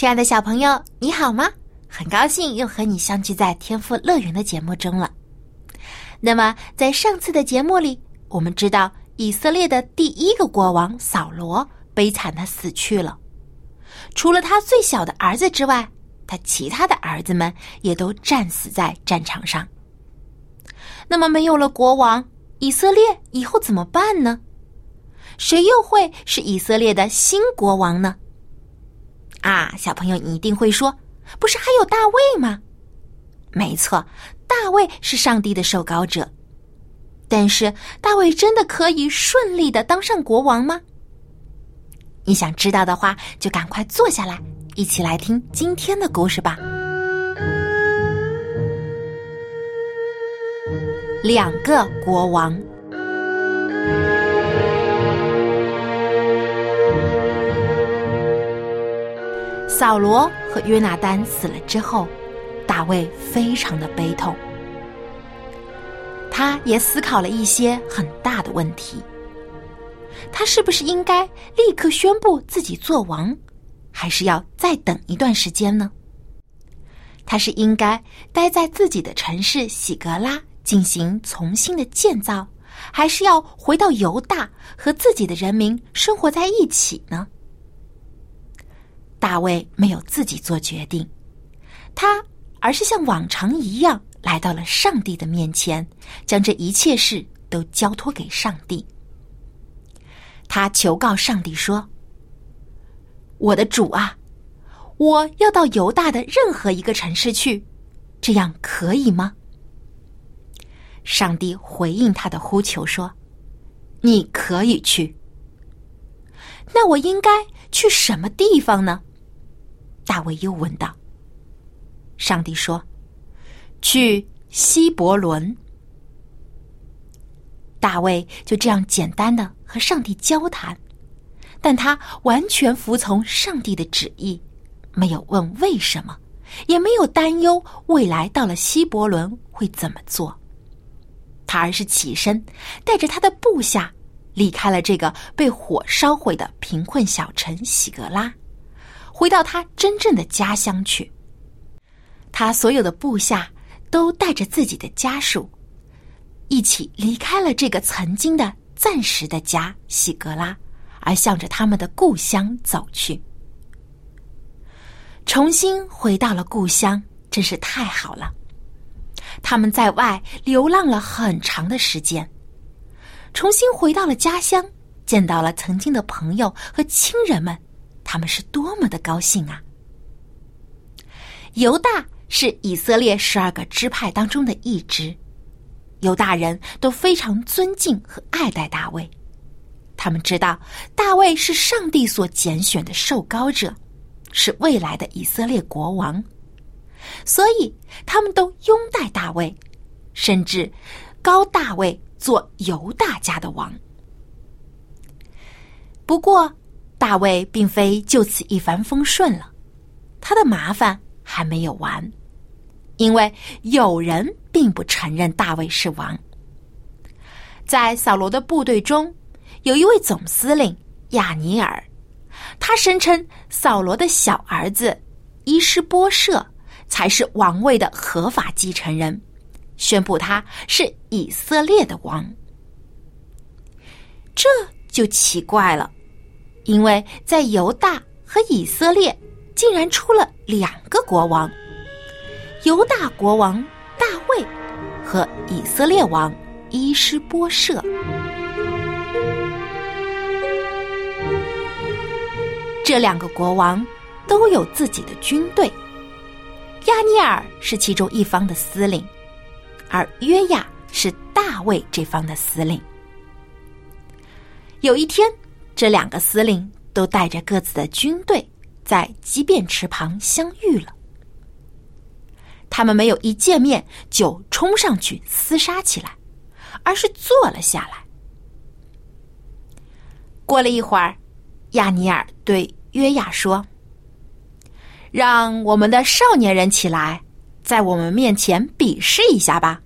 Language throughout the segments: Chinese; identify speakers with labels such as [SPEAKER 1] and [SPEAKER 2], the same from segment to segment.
[SPEAKER 1] 亲爱的小朋友，你好吗？很高兴又和你相聚在天赋乐园的节目中了。那么，在上次的节目里，我们知道以色列的第一个国王扫罗悲惨的死去了。除了他最小的儿子之外，他其他的儿子们也都战死在战场上。那么，没有了国王，以色列以后怎么办呢？谁又会是以色列的新国王呢？啊，小朋友，你一定会说，不是还有大卫吗？没错，大卫是上帝的受膏者。但是，大卫真的可以顺利的当上国王吗？你想知道的话，就赶快坐下来，一起来听今天的故事吧。两个国王。扫罗和约拿丹死了之后，大卫非常的悲痛。他也思考了一些很大的问题：他是不是应该立刻宣布自己做王，还是要再等一段时间呢？他是应该待在自己的城市喜格拉进行重新的建造，还是要回到犹大和自己的人民生活在一起呢？大卫没有自己做决定，他而是像往常一样来到了上帝的面前，将这一切事都交托给上帝。他求告上帝说：“我的主啊，我要到犹大的任何一个城市去，这样可以吗？”上帝回应他的呼求说：“你可以去。”那我应该去什么地方呢？大卫又问道：“上帝说，去希伯伦。”大卫就这样简单的和上帝交谈，但他完全服从上帝的旨意，没有问为什么，也没有担忧未来到了希伯伦会怎么做。他而是起身，带着他的部下，离开了这个被火烧毁的贫困小城喜格拉。回到他真正的家乡去。他所有的部下都带着自己的家属，一起离开了这个曾经的暂时的家喜格拉，而向着他们的故乡走去。重新回到了故乡，真是太好了。他们在外流浪了很长的时间，重新回到了家乡，见到了曾经的朋友和亲人们。他们是多么的高兴啊！犹大是以色列十二个支派当中的一支，犹大人都非常尊敬和爱戴大卫。他们知道大卫是上帝所拣选的受膏者，是未来的以色列国王，所以他们都拥戴大卫，甚至高大卫做犹大家的王。不过，大卫并非就此一帆风顺了，他的麻烦还没有完，因为有人并不承认大卫是王。在扫罗的部队中，有一位总司令亚尼尔，他声称扫罗的小儿子伊施波设才是王位的合法继承人，宣布他是以色列的王。这就奇怪了。因为在犹大和以色列，竟然出了两个国王：犹大国王大卫和以色列王伊施波设。这两个国王都有自己的军队，亚尼尔是其中一方的司令，而约亚是大卫这方的司令。有一天。这两个司令都带着各自的军队，在激辩池旁相遇了。他们没有一见面就冲上去厮杀起来，而是坐了下来。过了一会儿，亚尼尔对约亚说：“让我们的少年人起来，在我们面前比试一下吧。”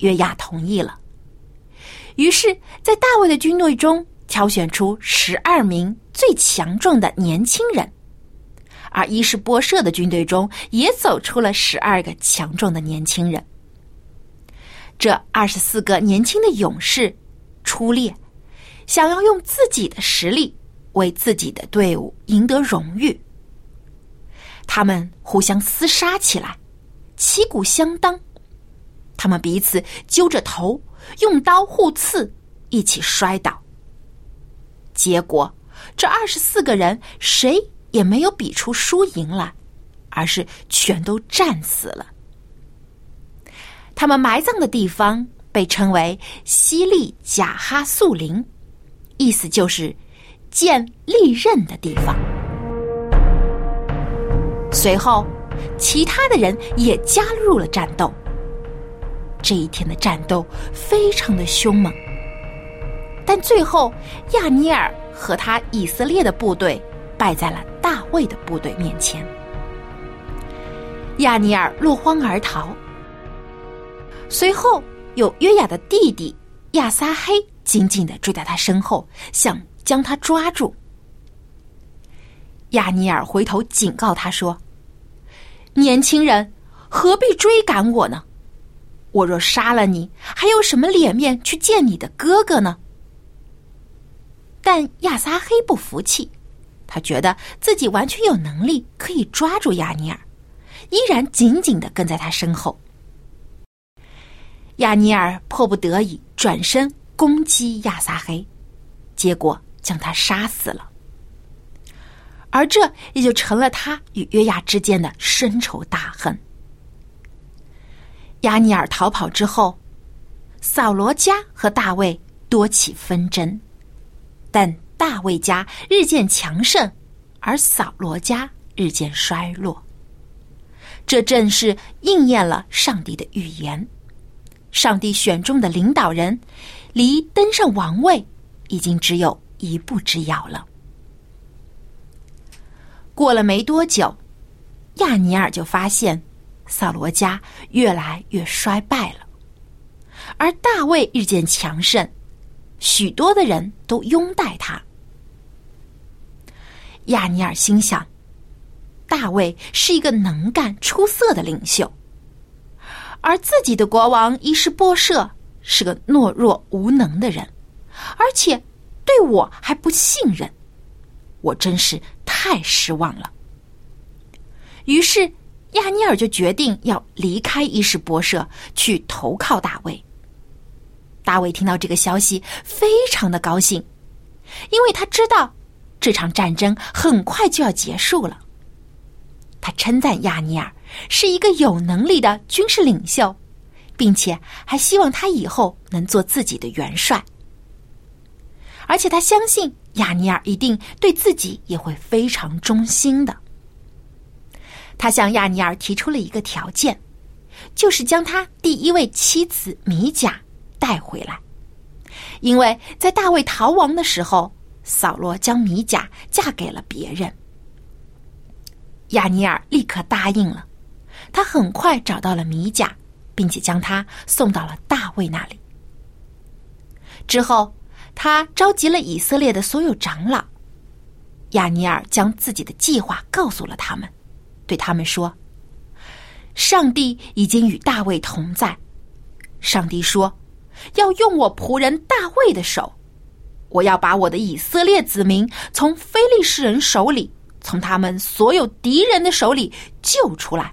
[SPEAKER 1] 约亚同意了。于是，在大卫的军队中挑选出十二名最强壮的年轻人，而伊什波舍的军队中也走出了十二个强壮的年轻人。这二十四个年轻的勇士出列，想要用自己的实力为自己的队伍赢得荣誉。他们互相厮杀起来，旗鼓相当。他们彼此揪着头。用刀互刺，一起摔倒。结果，这二十四个人谁也没有比出输赢来，而是全都战死了。他们埋葬的地方被称为西利贾哈素林，意思就是见利刃的地方。随后，其他的人也加入了战斗。这一天的战斗非常的凶猛，但最后亚尼尔和他以色列的部队败在了大卫的部队面前。亚尼尔落荒而逃，随后有约雅的弟弟亚撒黑紧紧的追在他身后，想将他抓住。亚尼尔回头警告他说：“年轻人，何必追赶我呢？”我若杀了你，还有什么脸面去见你的哥哥呢？但亚撒黑不服气，他觉得自己完全有能力可以抓住亚尼尔，依然紧紧的跟在他身后。亚尼尔迫不得已转身攻击亚撒黑，结果将他杀死了。而这也就成了他与约亚之间的深仇大恨。亚尼尔逃跑之后，扫罗家和大卫多起纷争，但大卫家日渐强盛，而扫罗家日渐衰落。这正是应验了上帝的预言：上帝选中的领导人，离登上王位已经只有一步之遥了。过了没多久，亚尼尔就发现。扫罗家越来越衰败了，而大卫日渐强盛，许多的人都拥戴他。亚尼尔心想，大卫是一个能干出色的领袖，而自己的国王伊什波舍是个懦弱无能的人，而且对我还不信任，我真是太失望了。于是。亚尼尔就决定要离开伊什波舍，去投靠大卫。大卫听到这个消息，非常的高兴，因为他知道这场战争很快就要结束了。他称赞亚尼尔是一个有能力的军事领袖，并且还希望他以后能做自己的元帅。而且他相信亚尼尔一定对自己也会非常忠心的。他向亚尼尔提出了一个条件，就是将他第一位妻子米甲带回来，因为在大卫逃亡的时候，扫罗将米甲嫁给了别人。亚尼尔立刻答应了，他很快找到了米甲，并且将他送到了大卫那里。之后，他召集了以色列的所有长老，亚尼尔将自己的计划告诉了他们。对他们说：“上帝已经与大卫同在。上帝说，要用我仆人大卫的手，我要把我的以色列子民从非利士人手里，从他们所有敌人的手里救出来。”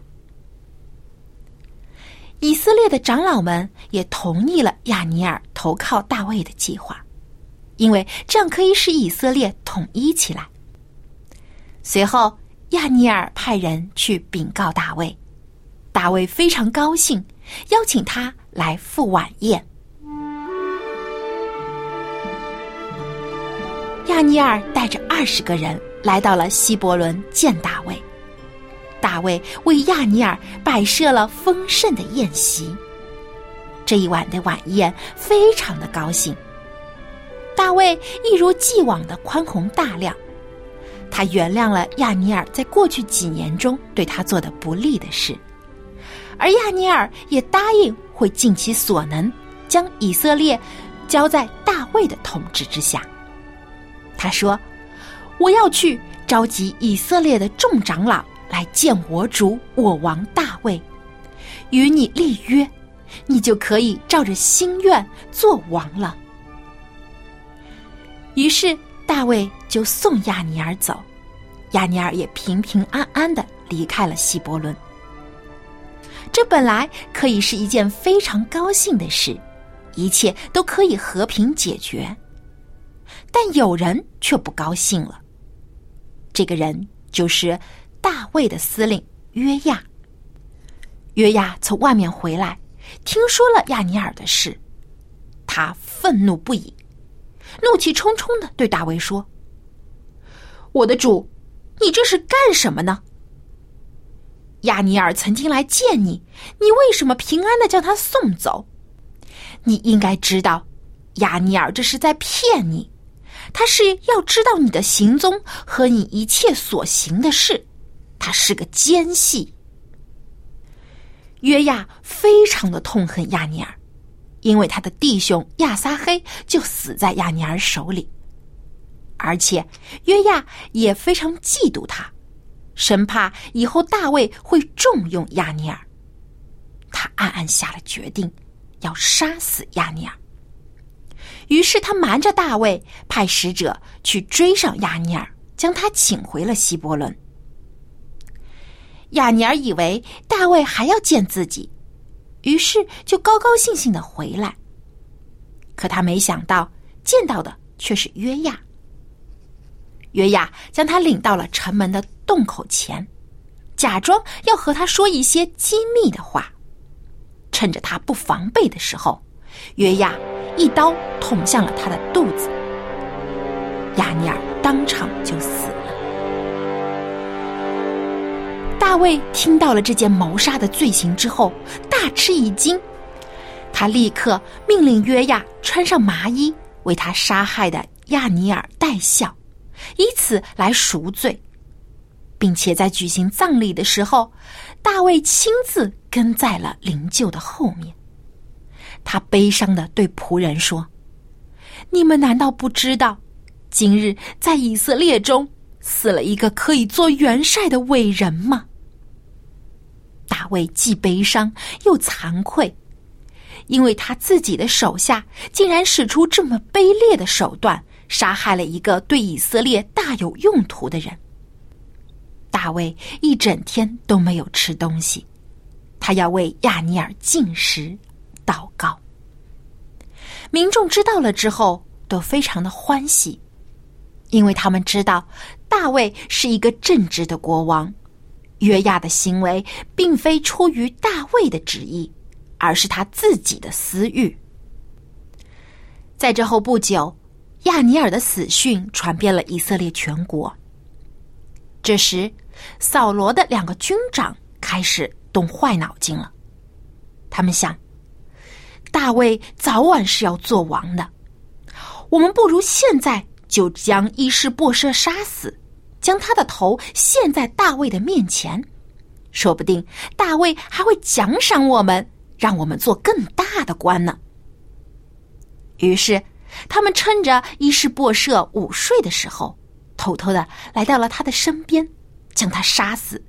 [SPEAKER 1] 以色列的长老们也同意了亚尼尔投靠大卫的计划，因为这样可以使以色列统一起来。随后。亚尼尔派人去禀告大卫，大卫非常高兴，邀请他来赴晚宴。亚尼尔带着二十个人来到了希伯伦见大卫。大卫为亚尼尔摆设了丰盛的宴席。这一晚的晚宴非常的高兴。大卫一如既往的宽宏大量，他原谅了亚尼尔在过去几年中对他做的不利的事，而亚尼尔也答应会尽其所能将以色列交在大卫的统治之下。他说：“我要去召集以色列的众长老。”来见我主我王大卫，与你立约，你就可以照着心愿做王了。于是大卫就送亚尼尔走，亚尼尔也平平安安的离开了希伯伦。这本来可以是一件非常高兴的事，一切都可以和平解决，但有人却不高兴了。这个人就是。大卫的司令约亚，约亚从外面回来，听说了亚尼尔的事，他愤怒不已，怒气冲冲的对大卫说：“我的主，你这是干什么呢？亚尼尔曾经来见你，你为什么平安的将他送走？你应该知道，亚尼尔这是在骗你，他是要知道你的行踪和你一切所行的事。”他是个奸细。约亚非常的痛恨亚尼尔，因为他的弟兄亚撒黑就死在亚尼尔手里，而且约亚也非常嫉妒他，生怕以后大卫会重用亚尼尔。他暗暗下了决定，要杀死亚尼尔。于是他瞒着大卫，派使者去追上亚尼尔，将他请回了希伯伦。亚尼尔以为大卫还要见自己，于是就高高兴兴的回来。可他没想到见到的却是约亚。约亚将他领到了城门的洞口前，假装要和他说一些机密的话。趁着他不防备的时候，约亚一刀捅向了他的肚子，亚尼尔当场就死了。大卫听到了这件谋杀的罪行之后，大吃一惊。他立刻命令约亚穿上麻衣，为他杀害的亚尼尔戴孝，以此来赎罪，并且在举行葬礼的时候，大卫亲自跟在了灵柩的后面。他悲伤的对仆人说：“你们难道不知道，今日在以色列中死了一个可以做元帅的伟人吗？”大卫既悲伤又惭愧，因为他自己的手下竟然使出这么卑劣的手段，杀害了一个对以色列大有用途的人。大卫一整天都没有吃东西，他要为亚尼尔进食、祷告。民众知道了之后都非常的欢喜，因为他们知道大卫是一个正直的国王。约亚的行为并非出于大卫的旨意，而是他自己的私欲。在这后不久，亚尼尔的死讯传遍了以色列全国。这时，扫罗的两个军长开始动坏脑筋了。他们想，大卫早晚是要做王的，我们不如现在就将伊士波设杀死。将他的头献在大卫的面前，说不定大卫还会奖赏我们，让我们做更大的官呢。于是，他们趁着伊士波设午睡的时候，偷偷的来到了他的身边，将他杀死，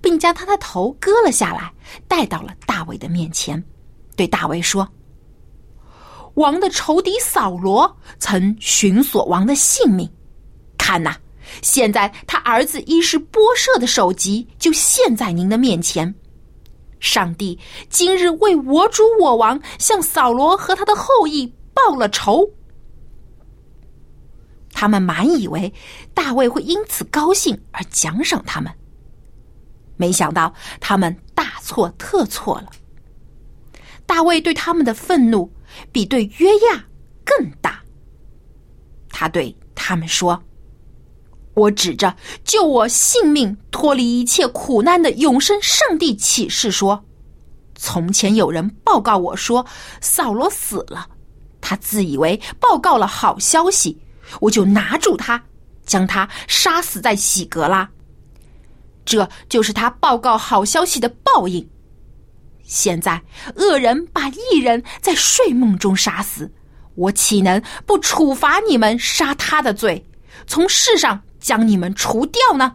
[SPEAKER 1] 并将他的头割了下来，带到了大卫的面前，对大卫说：“王的仇敌扫罗曾寻索王的性命，看呐！”现在他儿子伊是波设的首级就现在您的面前，上帝今日为我主我王向扫罗和他的后裔报了仇。他们满以为大卫会因此高兴而奖赏他们，没想到他们大错特错了。大卫对他们的愤怒比对约亚更大，他对。他们说：“我指着救我性命、脱离一切苦难的永生上帝起誓说，从前有人报告我说扫罗死了，他自以为报告了好消息，我就拿住他，将他杀死在喜格拉。这就是他报告好消息的报应。现在恶人把异人在睡梦中杀死。”我岂能不处罚你们杀他的罪，从世上将你们除掉呢？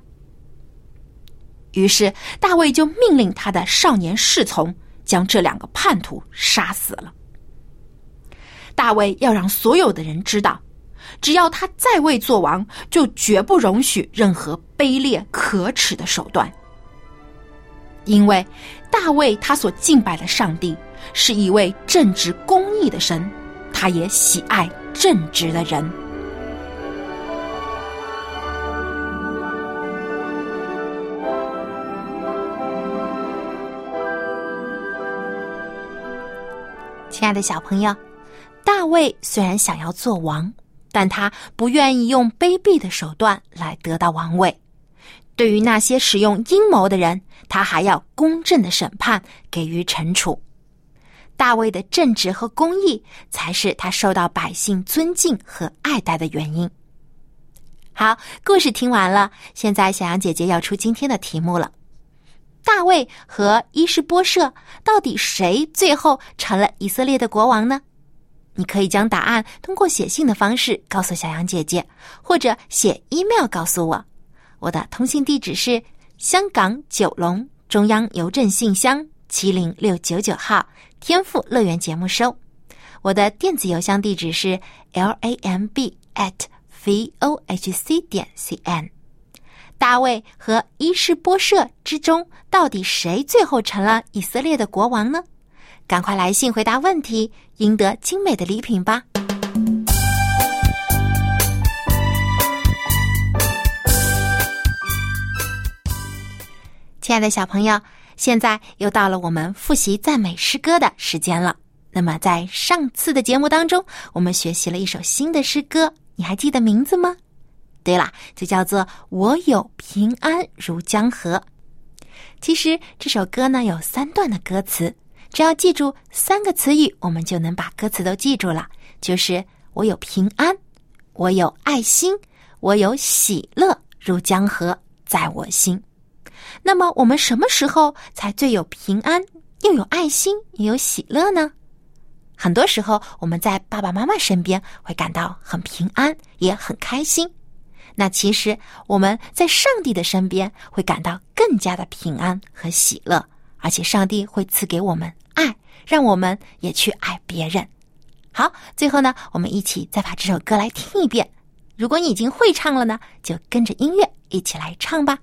[SPEAKER 1] 于是大卫就命令他的少年侍从将这两个叛徒杀死了。大卫要让所有的人知道，只要他在位做王，就绝不容许任何卑劣可耻的手段，因为大卫他所敬拜的上帝是一位正直公义的神。他也喜爱正直的人。亲爱的小朋友，大卫虽然想要做王，但他不愿意用卑鄙的手段来得到王位。对于那些使用阴谋的人，他还要公正的审判，给予惩处。大卫的正直和公义，才是他受到百姓尊敬和爱戴的原因。好，故事听完了，现在小羊姐姐要出今天的题目了：大卫和伊什波设到底谁最后成了以色列的国王呢？你可以将答案通过写信的方式告诉小羊姐姐，或者写 email 告诉我。我的通信地址是香港九龙中央邮政信箱七零六九九号。天赋乐园节目收，我的电子邮箱地址是 l a m b at v o h c 点 c n。大卫和伊势波设之中，到底谁最后成了以色列的国王呢？赶快来信回答问题，赢得精美的礼品吧！亲爱的小朋友。现在又到了我们复习赞美诗歌的时间了。那么，在上次的节目当中，我们学习了一首新的诗歌，你还记得名字吗？对了，就叫做《我有平安如江河》。其实这首歌呢有三段的歌词，只要记住三个词语，我们就能把歌词都记住了。就是我有平安，我有爱心，我有喜乐如江河在我心。那么我们什么时候才最有平安，又有爱心，也有喜乐呢？很多时候，我们在爸爸妈妈身边会感到很平安，也很开心。那其实我们在上帝的身边会感到更加的平安和喜乐，而且上帝会赐给我们爱，让我们也去爱别人。好，最后呢，我们一起再把这首歌来听一遍。如果你已经会唱了呢，就跟着音乐一起来唱吧。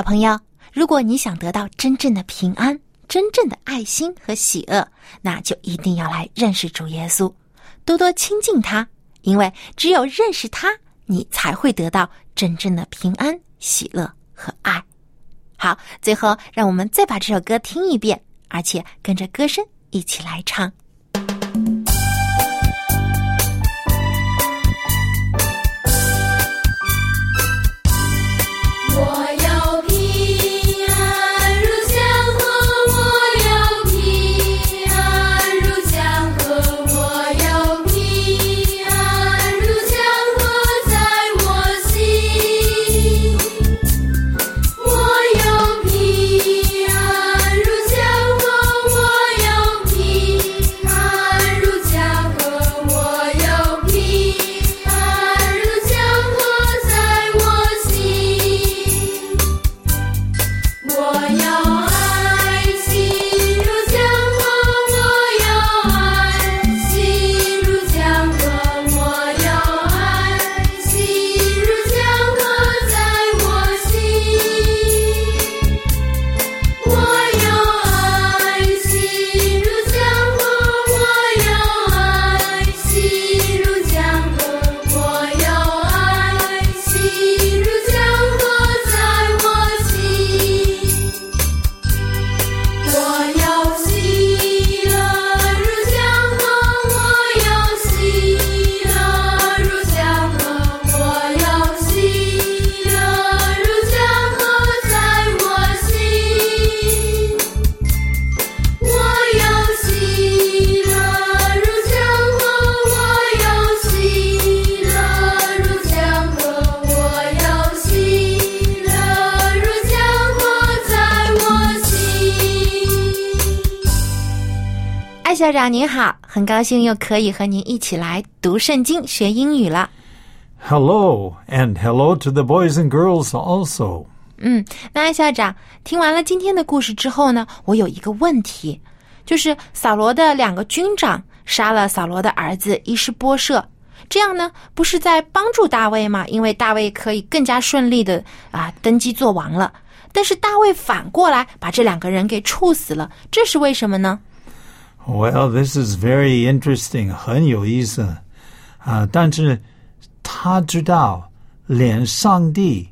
[SPEAKER 1] 小朋友，如果你想得到真正的平安、真正的爱心和喜乐，那就一定要来认识主耶稣，多多亲近他，因为只有认识他，你才会得到真正的平安、喜乐和爱。好，最后让我们再把这首歌听一遍，而且跟着歌声一起来唱。校长您好，很高兴又可以和您一起来读圣经、学英语了。
[SPEAKER 2] Hello and hello to the boys and girls also。
[SPEAKER 1] 嗯，那艾校长听完了今天的故事之后呢，我有一个问题，就是扫罗的两个军长杀了扫罗的儿子伊施波设，这样呢不是在帮助大卫吗？因为大卫可以更加顺利的啊登基做王了。但是大卫反过来把这两个人给处死了，这是为什么呢
[SPEAKER 2] ？Well, this is very interesting，很有意思啊！但是他知道，连上帝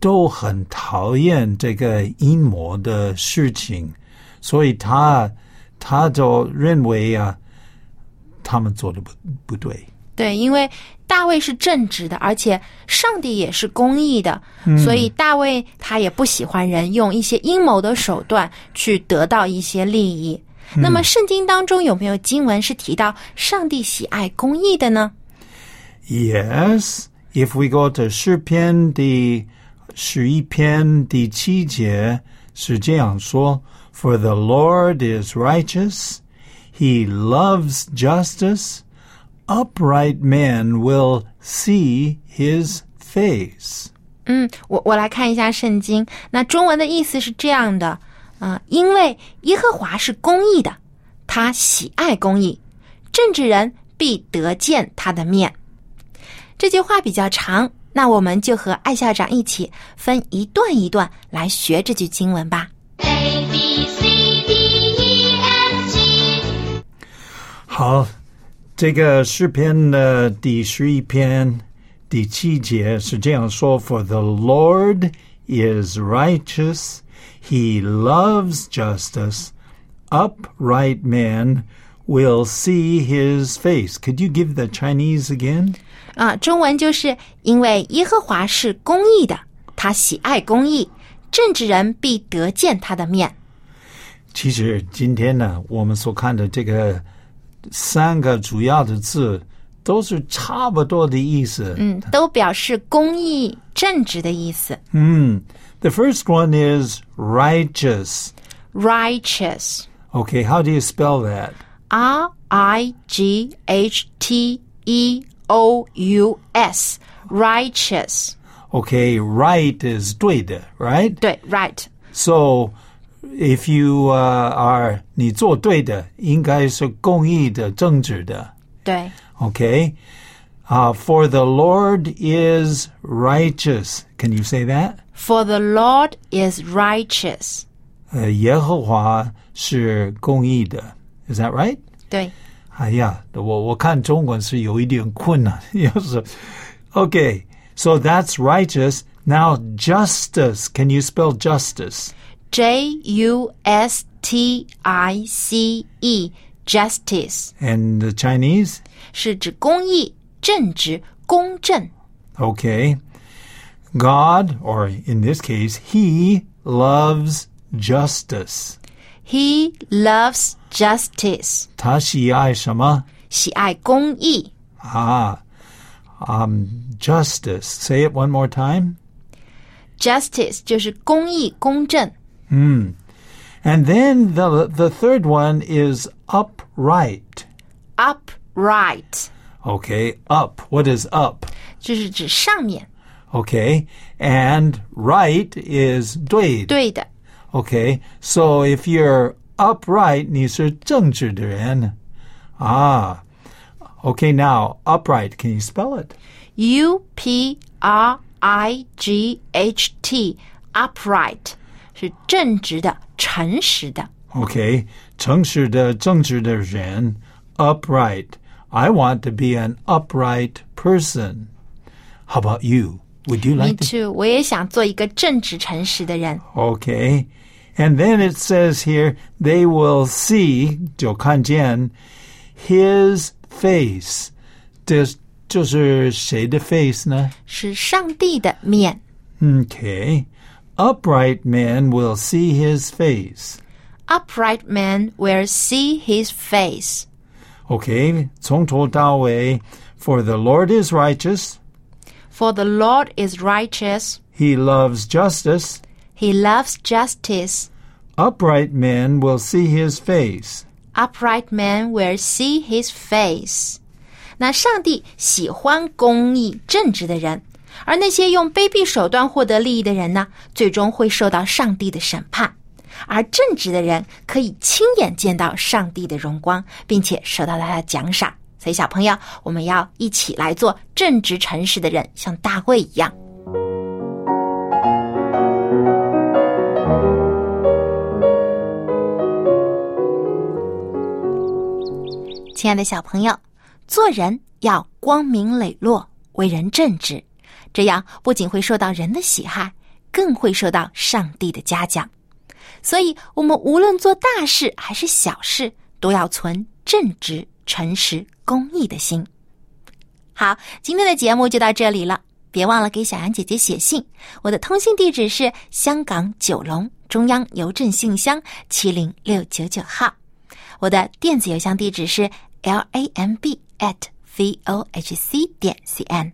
[SPEAKER 2] 都很讨厌这个阴谋的事情，所以他他就认为啊，他们做的不不对。
[SPEAKER 1] 对，因为大卫是正直的，而且上帝也是公义的，所以大卫他也不喜欢人用一些阴谋的手段去得到一些利益。那么圣经当中有没有经文是提到上帝喜爱公义的呢？
[SPEAKER 2] Yes, if we go to 诗篇第十一篇第七节是这样说：“For the Lord is righteous, He loves justice, upright men will see His face。”
[SPEAKER 1] 嗯，我我来看一下圣经，那中文的意思是这样的。 啊，因为耶和华是公义的，他喜爱公义，正直人必得见他的面。这句话比较长，那我们就和艾校长一起分一段一段来学这句经文吧。
[SPEAKER 3] A B C D E F G。
[SPEAKER 2] 好，这个诗篇的第十一篇第七节是这样说：“For the Lord is righteous。” He loves justice. Upright men will see his face. Could you give the Chinese again?
[SPEAKER 1] 啊，中文就是因为耶和华是公义的，他喜爱公义，正直人必得见他的面。
[SPEAKER 2] 其实今天呢，我们所看的这个三个主要的字 都是差不多的意思。
[SPEAKER 1] 嗯，都表示公义、正直的意思。
[SPEAKER 2] 嗯。The first one is righteous.
[SPEAKER 1] Righteous.
[SPEAKER 2] Okay, how do you spell that?
[SPEAKER 1] R I G H T E O U S. Righteous.
[SPEAKER 2] Okay, right is 对的, right?
[SPEAKER 1] 对, right.
[SPEAKER 2] So if you uh, are 你做对的，应该是公义的、正直的。
[SPEAKER 1] 对。
[SPEAKER 2] Okay. Uh, for the Lord is righteous. Can you say that?
[SPEAKER 1] For the Lord is righteous.
[SPEAKER 2] 呃，耶和华是公义的，Is that right？
[SPEAKER 1] 对，
[SPEAKER 2] 哎呀，我我看中文是有一点困难，要是 OK。So that's righteous. Now justice. Can you spell justice?
[SPEAKER 1] J U S T I C E justice
[SPEAKER 2] And the Chinese?
[SPEAKER 1] 是指公义、正直、公正。
[SPEAKER 2] Okay. God, or in this case, He loves justice.
[SPEAKER 1] He loves justice.
[SPEAKER 2] 他喜爱什么？
[SPEAKER 1] 喜爱公义。
[SPEAKER 2] Ah, um, justice. Say it one more time.
[SPEAKER 1] Justice 就是公义、公正。
[SPEAKER 2] And then the the third one is upright.
[SPEAKER 1] Upright
[SPEAKER 2] Okay, up. What is up?
[SPEAKER 1] 就是指上面
[SPEAKER 2] Okay, and right is 对的。
[SPEAKER 1] 对的。
[SPEAKER 2] Okay, so if you're upright, 你是正直的人。Ah. Okay, now upright. Can you spell it?
[SPEAKER 1] U P R I G H T upright 是正直的、 诚实的。
[SPEAKER 2] Okay, 诚实的正直的人 upright. I want to be an upright person. How about you? Would you
[SPEAKER 1] Me
[SPEAKER 2] like to?
[SPEAKER 1] too，我也想做一个正直、诚实的人。
[SPEAKER 2] Okay. And then it says here, they will see, 就看见 his face. 这就是谁的 face 呢？
[SPEAKER 1] 是上帝的面。
[SPEAKER 2] Okay. Upright men will see his face.
[SPEAKER 1] Upright man will see his face.
[SPEAKER 2] Okay. 从头到尾 For the Lord is righteous.
[SPEAKER 1] For the Lord is righteous.
[SPEAKER 2] He loves justice.
[SPEAKER 1] He loves justice.
[SPEAKER 2] Upright men will see his face.
[SPEAKER 1] Upright man will see his face. 那上帝喜欢公义、正直的人， 而那些用卑鄙手段获得利益的人呢，最终会受到上帝的审判。而正直的人可以亲眼见到上帝的荣光，并且受到他的奖赏。所以，小朋友，我们要一起来做正直诚实的人，像大卫一样。亲爱的小朋友，做人要光明磊落，为人正直，这样不仅会受到人的喜爱，更会受到上帝的嘉奖。所以，我们无论做大事还是小事，都要存正直、诚实、公义的心。好，今天的节目就到这里了，别忘了给小杨姐姐写信，我的通信地址是香港九龙中央邮政信箱七零六九九号，我的电子邮箱地址是 l a m b at v o h c 点 c n。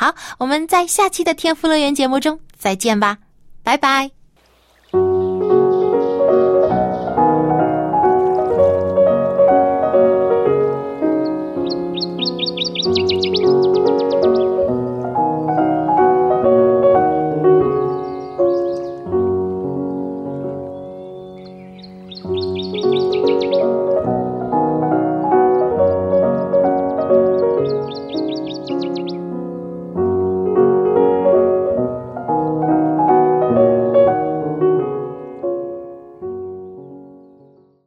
[SPEAKER 1] 好，我们在下期的天赋乐园节目中再见吧，拜拜。